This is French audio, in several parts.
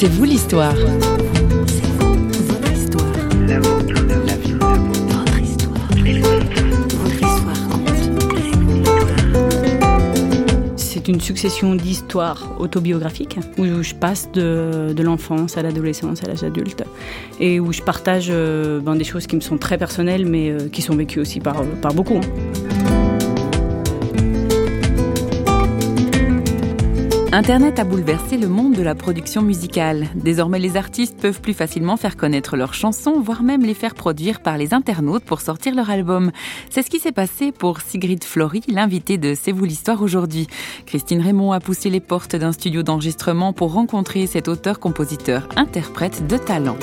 C'est vous l'histoire. C'est une succession d'histoires autobiographiques où je passe de, l'enfance à l'adolescence, à l'âge adulte, et où je partage euh, ben, des choses qui me sont très personnelles, mais euh, qui sont vécues aussi par, beaucoup. Hein. Internet a bouleversé le monde de la production musicale. Désormais, les artistes peuvent plus facilement faire connaître leurs chansons, voire même les faire produire par les internautes pour sortir leur album. C'est ce qui s'est passé pour Sigrid Flory, l'invitée de C'est vous l'histoire aujourd'hui. Christine Raymond a poussé les portes d'un studio d'enregistrement pour rencontrer cet auteur-compositeur-interprète de talent.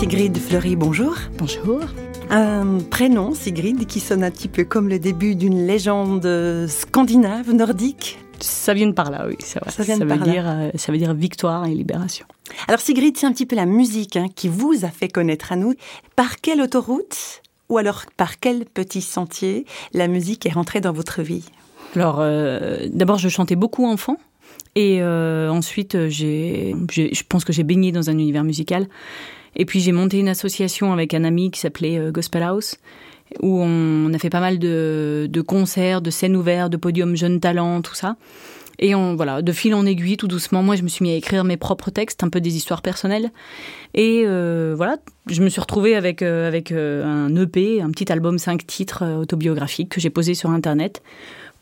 Sigrid Fleury, bonjour. Bonjour. Un prénom, Sigrid, qui sonne un petit peu comme le début d'une légende scandinave, nordique. Ça vient de par là, oui, c'est vrai. Ça, vient veut dire, euh, ça veut dire victoire et libération. Alors Sigrid, c'est un petit peu la musique hein, qui vous a fait connaître à nous. Par quelle autoroute ou alors par quel petit sentier la musique est rentrée dans votre vie? Alors, euh, d'abord, je chantais beaucoup enfant. Et euh, ensuite, j'ai, je pense que j'ai baigné dans un univers musical. Et puis j'ai monté une association avec un ami qui s'appelait euh, Gospel House, où on a fait pas mal de, concerts, de scènes ouvertes, de podiums jeunes talents, tout ça. Et voilà, de fil en aiguille, tout doucement, moi, je me suis mis à écrire mes propres textes, un peu des histoires personnelles. Et euh, voilà, je me suis retrouvée avec, euh, avec un EP, un petit album 5 titres autobiographiques que j'ai posé sur Internet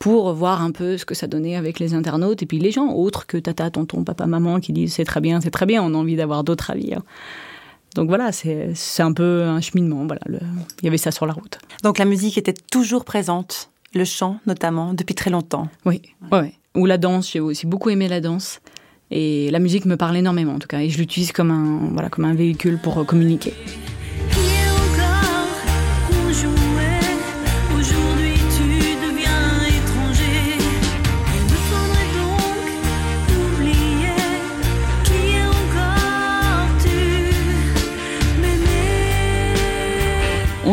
pour voir un peu ce que ça donnait avec les internautes et puis les gens autres que tata, tonton, papa, maman qui disent c'est très bien, c'est très bien, on a envie d'avoir d'autres avis. Hein. Donc voilà, c'est un peu un cheminement. Voilà, il y avait ça sur la route. Donc la musique était toujours présente, le chant notamment, depuis très longtemps. Oui, ouais. ou la danse. J'ai aussi beaucoup aimé la danse. Et la musique me parle énormément en tout cas. Et je l'utilise comme un, voilà, comme un véhicule pour communiquer.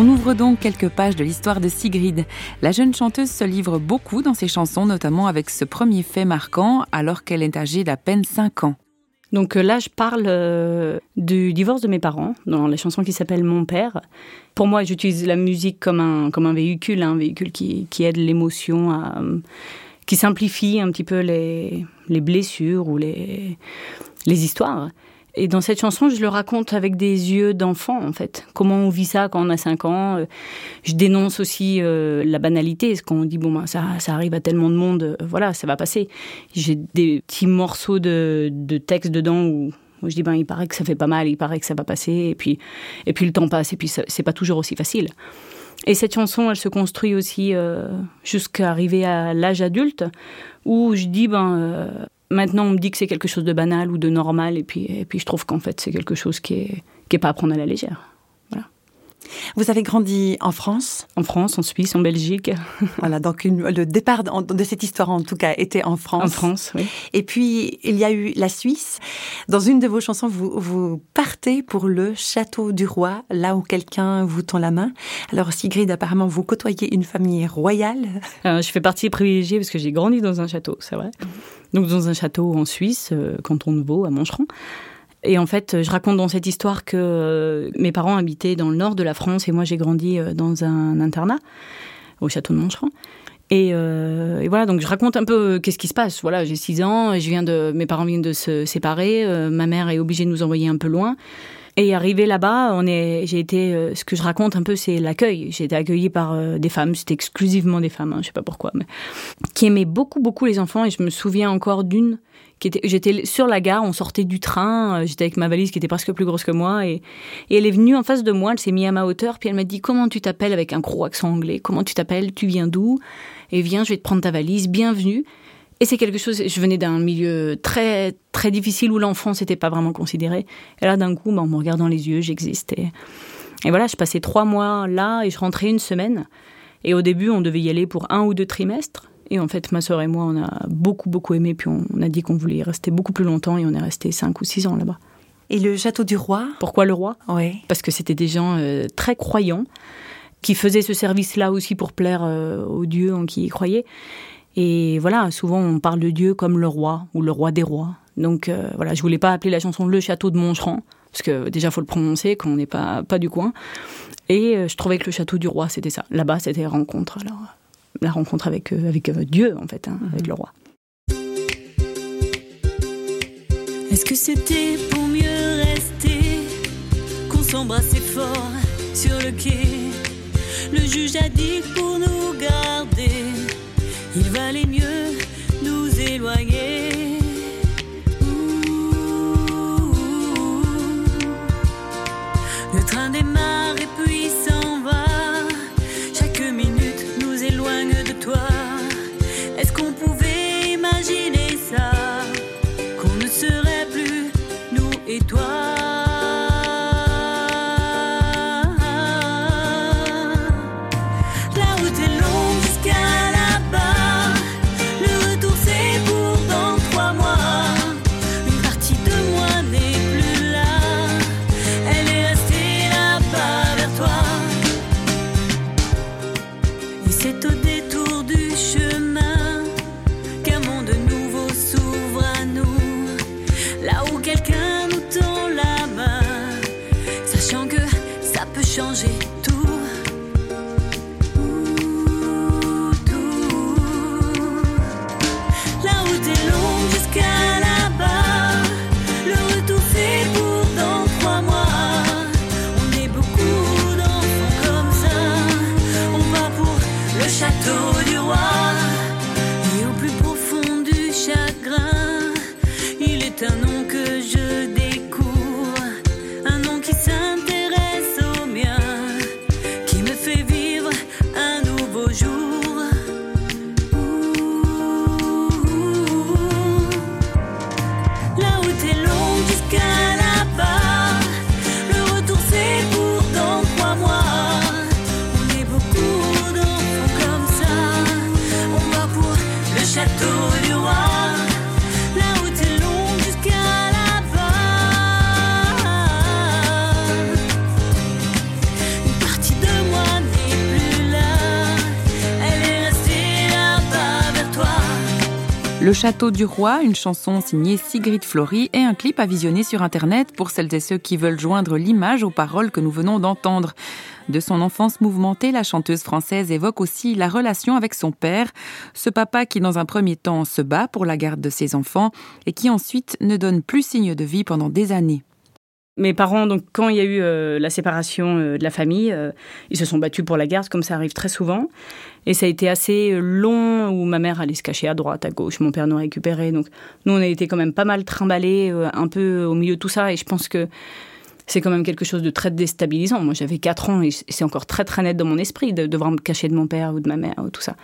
On ouvre donc quelques pages de l'histoire de Sigrid. La jeune chanteuse se livre beaucoup dans ses chansons, notamment avec ce premier fait marquant alors qu'elle est âgée d'à peine 5 ans. Donc euh, là, je parle euh, du divorce de mes parents dans la chanson qui s'appelle Mon père. Pour moi, j'utilise la musique comme un, comme un véhicule, un véhicule qui, aide l'émotion à. qui simplifie un petit peu les, les blessures ou les, les histoires. Et dans cette chanson, je le raconte avec des yeux d'enfant, en fait. Comment on vit ça quand on a 5 ans. Euh, je dénonce aussi euh, la banalité. ce qu'on dit, bon, ben, ça, ça arrive à tellement de monde, euh, voilà, ça va passer. J'ai des petits morceaux de, de texte dedans où, je dis, ben, il paraît que ça fait pas mal, il paraît que ça va passer. Et puis, et puis le temps passe, et puis c'est pas toujours aussi facile. Et cette chanson, elle se construit aussi jusqu'à arriver à l'âge adulte, où je dis, ben, Maintenant, on me dit que c'est quelque chose de banal ou de normal, et puis, et puis je trouve qu'en fait, c'est quelque chose qui est, qui est pas à prendre à la légère. Vous avez grandi en France En France, en Suisse, en Belgique. voilà, donc le départ de, cette histoire, en tout cas, était en France. En France, oui. Et puis, il y a eu la Suisse. Dans une de vos chansons, vous, vous partez pour le château du roi, là où quelqu'un vous tend la main. Alors, Sigrid, apparemment, vous côtoyez une famille royale. Euh, je fais partie privilégiée parce que j'ai grandi dans un château, c'est vrai. Donc, dans un château en Suisse, euh, canton de Vaud, à Mancheron. Et en fait, je raconte dans cette histoire que euh, mes parents habitaient dans le nord de la France et moi j'ai grandi euh, dans un internat au château de Moncheron. Euh, et, voilà, donc je raconte un peu qu'est-ce qui se passe. Voilà, j'ai 6 ans, je viens de, mes parents viennent de se séparer, ma mère est obligée de nous envoyer un peu loin. Et arrivé là-bas, on est, j'ai été, ce que je raconte un peu, c'est l'accueil. J'ai été accueillie par des femmes, c'était exclusivement des femmes, hein, je sais pas pourquoi, mais qui aimaient beaucoup, beaucoup les enfants. Et je me souviens encore d'une j'étais sur la gare, on sortait du train, euh, j'étais avec ma valise qui était presque plus grosse que moi et, elle est venue en face de moi, elle s'est mise à ma hauteur, puis elle m'a dit comment tu t'appelles avec un gros accent anglais, comment tu t'appelles, tu viens d'où? Et viens, je vais te prendre ta valise, bienvenue. Et c'est quelque chose, je venais d'un milieu très très difficile où l'enfance n'était pas vraiment considérée. Et là, d'un coup, bah, en me regardant les yeux, j'existais. Et voilà, je passais trois mois là et je rentrais une semaine. Et au début, on devait y aller pour un ou deux trimestres. Et en fait, ma soeur et moi, on a beaucoup, beaucoup aimé. Puis on, a dit qu'on voulait y rester beaucoup plus longtemps et on est resté 5 ou 6 ans là-bas. Et le château du roi? Pourquoi le roi? Oui. Parce que c'était des gens euh, très croyants. qui faisait ce service-là aussi pour plaire aux dieux en qui il croyait. Et voilà, souvent on parle de Dieu comme le roi ou le roi des rois. Donc voilà, je voulais pas appeler la chanson Le Château de Moncheran, parce que déjà faut le prononcer quand on n'est pas, pas du coin. Et je trouvais que le Château du Roi, c'était ça. Là-bas, c'était rencontre. Alors, la rencontre avec, avec Dieu, en fait, hein, avec mhm. le roi. Est-ce que c'était pour mieux rester qu'on s'embrassait fort sur le quai? Le juge a dit pour nous garder, il valait mieux nous éloigner. Le Château du Roi, une chanson signée Sigrid Flory et un clip à visionner sur Internet pour celles et ceux qui veulent joindre l'image aux paroles que nous venons d'entendre. De son enfance mouvementée, la chanteuse française évoque aussi la relation avec son père, ce papa qui dans un premier temps se bat pour la garde de ses enfants et qui ensuite ne donne plus signe de vie pendant des années mes parents, donc quand il y a eu euh, la séparation euh, de la famille, euh, ils se sont battus pour la garde, comme ça arrive très souvent. Et ça a été assez long où ma mère allait se cacher à droite, à gauche, mon père nous récupérait. Donc nous, on a été quand même pas mal trimballés un peu au milieu de tout ça. Et je pense que c'est quand même quelque chose de très déstabilisant. Moi, j'avais 4 ans et c'est encore très très net dans mon esprit de devoir me cacher de mon père ou de ma mère ou tout ça.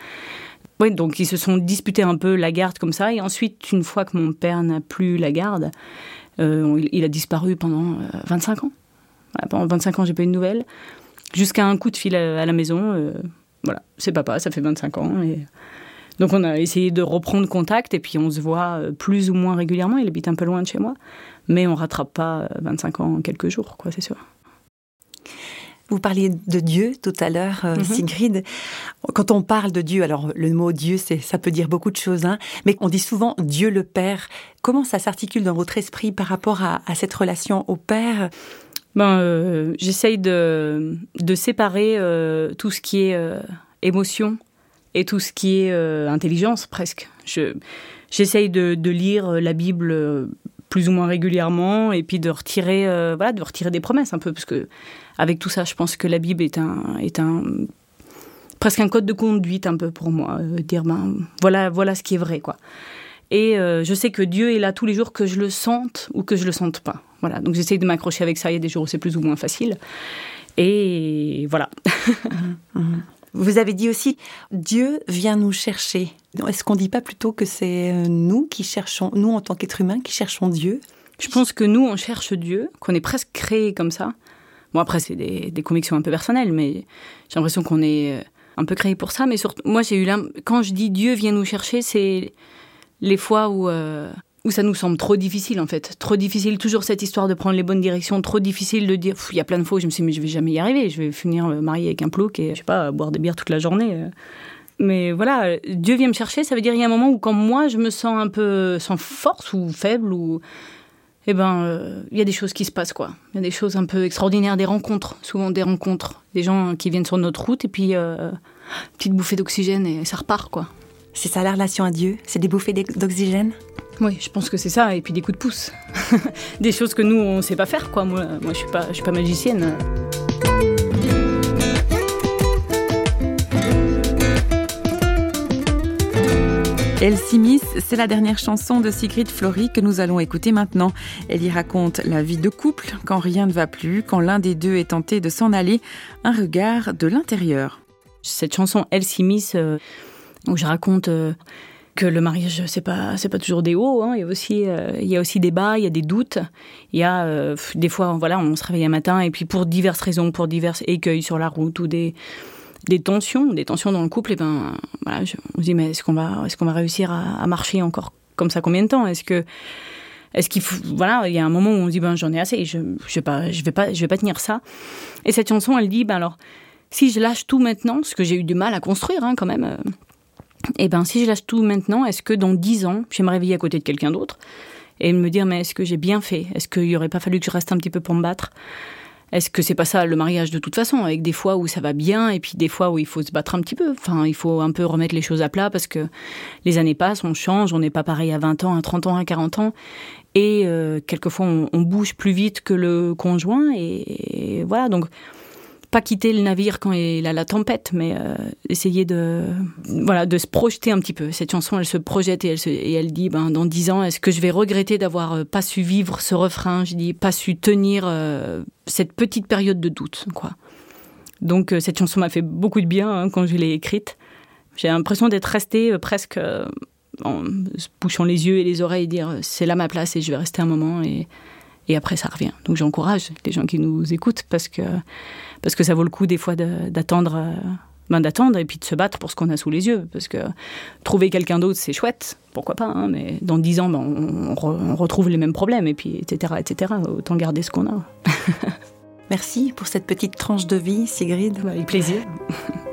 Donc ils se sont disputés un peu la garde comme ça. Et ensuite, une fois que mon père n'a plus la garde, euh, il, a disparu pendant 25 euh, ans. pendant 25 ans, j'ai pas eu de nouvelles. Jusqu'à un coup de fil à, la maison. Euh, voilà, c'est papa, ça fait 25 ans. Donc on a essayé de reprendre contact et puis on se voit plus ou moins régulièrement. Il habite un peu loin de chez moi, mais on rattrape pas 25 ans en quelques jours, quoi, c'est sûr. Vous parliez de Dieu tout à l'heure, euh, mhm. Sigrid. Quand on parle de Dieu, alors le mot Dieu, ça peut dire beaucoup de choses, hein, mais on dit souvent Dieu le Père. Comment ça s'articule dans votre esprit par rapport à, cette relation au Père? Ben, euh, J'essaye de, de séparer euh, tout ce qui est émotion et tout ce qui est intelligence, presque. Je, j'essaye de, de lire la Bible plus ou moins régulièrement et puis de retirer, voilà, de retirer des promesses un peu, parce que avec tout ça, je pense que la Bible est un, est un presque un code de conduite un peu pour moi, euh, dire ben voilà voilà ce qui est vrai quoi. Et euh, je sais que Dieu est là tous les jours que je le sente ou que je le sente pas. Voilà, donc j'essaye de m'accrocher avec ça. Il y a des jours où c'est plus ou moins facile. Et voilà. Mhm. Vous avez dit aussi, Dieu vient nous chercher. Est-ce qu'on ne dit pas plutôt que c'est euh, nous qui cherchons, nous en tant qu'êtres humains, qui cherchons Dieu? Je pense que nous, on cherche Dieu, qu'on est presque créé comme ça. Bon, après, c'est des, convictions un peu personnelles, mais j'ai l'impression qu'on est euh, un peu créé pour ça. Mais surtout, moi, j'ai eu quand je dis Dieu vient nous chercher, c'est les fois où, euh, où ça nous semble trop difficile en fait. Trop difficile, toujours cette histoire de prendre les bonnes directions, trop difficile de dire, il y a plein de fois, je me suis dit, mais je vais jamais y arriver, je vais finir euh, mariée avec un plouc et je sais pas, boire des bières toute la journée. Euh. Mais voilà, Dieu vient me chercher, ça veut dire il y a un moment où quand moi je me sens un peu sans force ou faible ou eh ben, euh, il y a des choses qui se passent, quoi. Il y a des choses un peu extraordinaires, des rencontres, souvent des rencontres, des gens qui viennent sur notre route et puis euh, petite bouffée d'oxygène et ça repart, quoi. C'est ça la relation à Dieu C'est des bouffées d'oxygène? Oui, je pense que c'est ça, et puis des coups de pouce. des choses que nous, on ne sait pas faire, quoi. Moi, moi je suis pas, je suis pas magicienne. Elsie Miss, c'est la dernière chanson de Sigrid Flory que nous allons écouter maintenant. Elle y raconte la vie de couple quand rien ne va plus, quand l'un des deux est tenté de s'en aller, un regard de l'intérieur. Cette chanson Elsie Miss, euh, où je raconte euh, que le mariage c'est pas c'est pas toujours des hauts, hein. il y a aussi euh, il y a aussi des bas, il y a des doutes, il y a des fois voilà on se réveille un matin et puis pour diverses raisons, pour divers écueils sur la route ou des des tensions, des tensions dans le couple, et ben voilà, on se dit mais est-ce qu'on va, est-ce qu'on va réussir à, marcher encore comme ça combien de temps? Est-ce que est-ce qu'il voilà, il y a un moment où on se dit ben j'en ai assez, je je vais pas je vais pas je vais pas tenir ça. Et cette chanson, elle dit ben alors si je lâche tout maintenant, ce que j'ai eu du mal à construire hein, quand même. euh, eh ben si je lâche tout maintenant, est-ce que dans dix ans, je vais me réveiller à côté de quelqu'un d'autre et me dire mais est-ce que j'ai bien fait? Est-ce qu'il y aurait pas fallu que je reste un petit peu pour me battre? Est-ce que c'est pas ça le mariage de toute façon, avec des fois où ça va bien et puis des fois où il faut se battre un petit peu? Enfin, il faut un peu remettre les choses à plat parce que les années passent, on change, on n'est pas pareil à 20 ans, à 30 ans, à 40 ans. Et euh, quelquefois, on, bouge plus vite que le conjoint. et voilà, donc pas quitter le navire quand il a la tempête, mais euh, essayer de voilà de se projeter un petit peu. Cette chanson, elle se projette et elle, et elle dit, ben dans dix ans, est-ce que je vais regretter d'avoir euh, pas su vivre ce refrain? Je dis pas su tenir euh, cette petite période de doute, quoi. Donc cette chanson m'a fait beaucoup de bien hein, quand je l'ai écrite. J'ai l'impression d'être restée presque en se bouchant les yeux et les oreilles et dire c'est là ma place et je vais rester un moment et et après ça revient. Donc j'encourage les gens qui nous écoutent parce que parce que ça vaut le coup des fois d'attendre euh, ben d'attendre et puis de se battre pour ce qu'on a sous les yeux. Parce que trouver quelqu'un d'autre c'est chouette. Pourquoi pas hein, mais dans dix ans ben, on, retrouve les mêmes problèmes et puis etc etc autant garder ce qu'on a. Merci pour cette petite tranche de vie Sigrid. Avec plaisir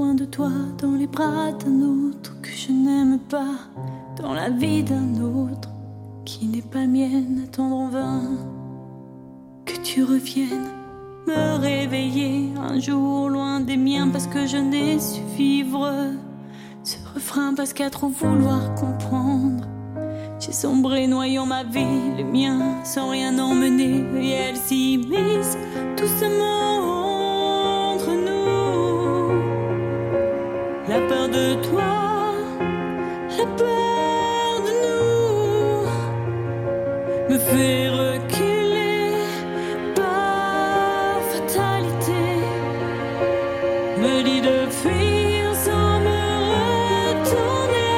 loin de toi, dans les bras d'un autre que je n'aime pas, dans la vie d'un autre qui n'est pas mienne, attendre en vain que tu reviennes, me réveiller un jour loin des miens parce que je n'ai su vivre ce refrain parce qu'à trop vouloir comprendre. J'ai sombré noyant ma vie, les miens, sans rien emmener, et elles s'y misent doucement. De toi, la peur de nous me fait reculer par fatalité, me dit de fuir sans me retourner,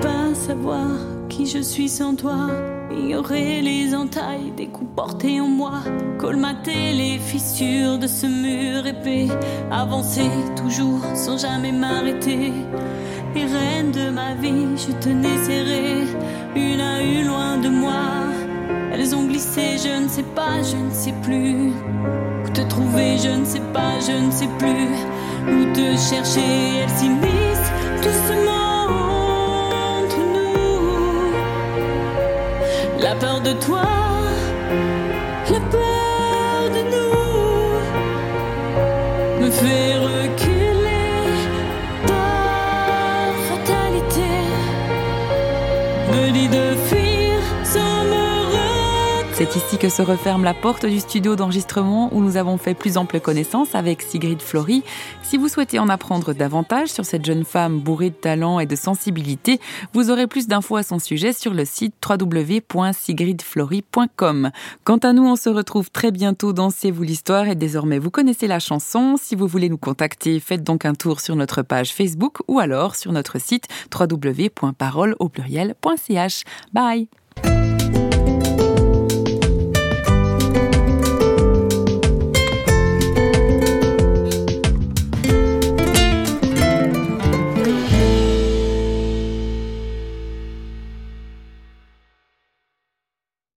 pas savoir qui je suis sans toi ignorer les entailles des coups portés en moi, colmater les fissures de ce mur épais, avancer toujours sans jamais m'arrêter. Les reines de ma vie, je tenais serré, une à une loin de moi. Elles ont glissé, je ne sais pas, je ne sais plus. Où te trouver, je ne sais pas, je ne sais plus. Où te chercher, elles s'immiscent doucement. La peur de toi, fait C'est ici que se referme la porte du studio d'enregistrement où nous avons fait plus ample connaissance avec Sigrid Flory. Si vous souhaitez en apprendre davantage sur cette jeune femme bourrée de talent et de sensibilité, vous aurez plus d'infos à son sujet sur le site www.sigridflory.com. Quant à nous, on se retrouve très bientôt dans C'est vous l'histoire et désormais vous connaissez la chanson. Si vous voulez nous contacter, faites donc un tour sur notre page Facebook ou alors sur notre site www.parole au pluriel.ch. Bye!